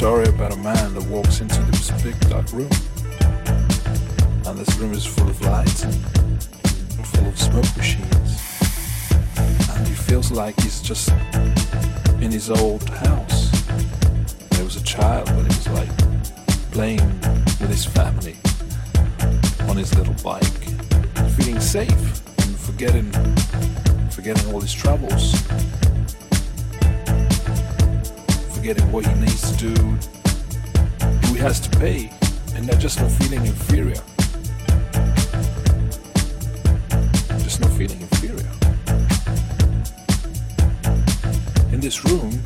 story about a man that walks into this big dark room. And this room is full of lights and full of smoke machines. And he feels like he's just in his old house. There was a child when he was like playing with his family on his little bike, feeling safe and forgetting forgetting all his troubles forgetting what he needs to do, do has to pay, and not just not feeling inferior. Just not feeling inferior. In this room,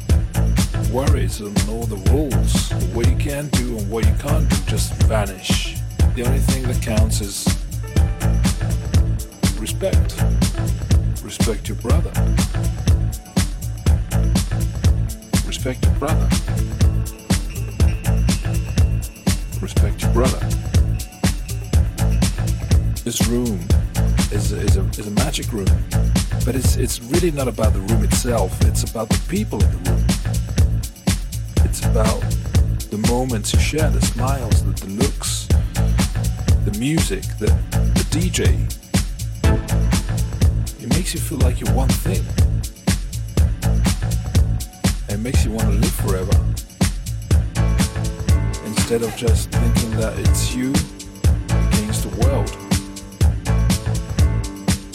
worries and all the rules, what you can do and what you can't do just vanish. The only thing that counts is respect. Respect your brother. Respect your brother. Respect your brother. This room is, is, a, is a magic room, but it's, it's really not about the room itself, it's about the people in the room. It's about the moments you share, the smiles, the, the looks, the music, the, the DJ. It makes you feel like you're one thing. Makes you want to live forever. Instead of just thinking that it's you against the world.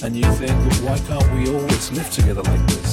And you think, but why can't we always live together like this?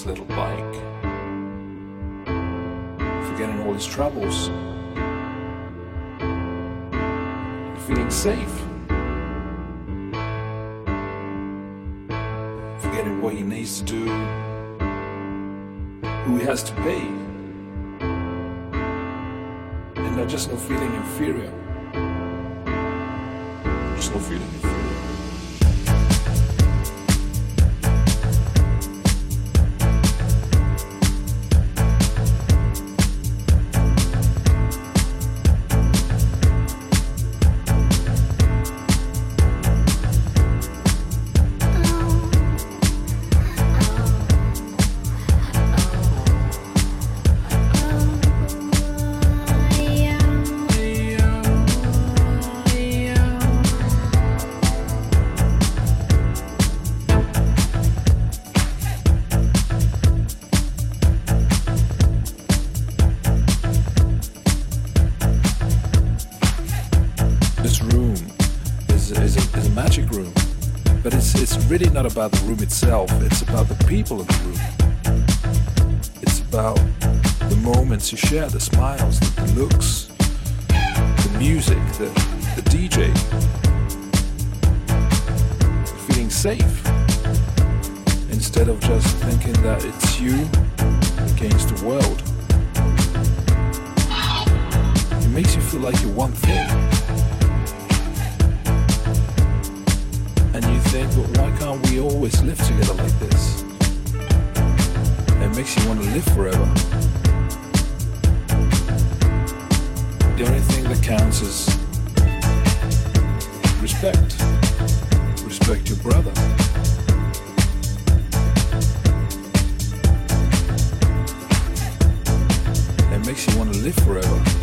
His little bike, forgetting all his troubles, feeling safe, forgetting what he needs to do, who he has to pay and not just no feeling inferior. Just no feeling inferior. People in the. It's about the moments you share, the smiles, the, looks, the music, the, the DJ. Feeling safe instead of just thinking that it's you against the world. It makes you feel like you're one thing. And you think, but why can't we always live together like this? Makes you want to live forever. The only thing that counts is respect. Respect your brother. It makes you want to live forever.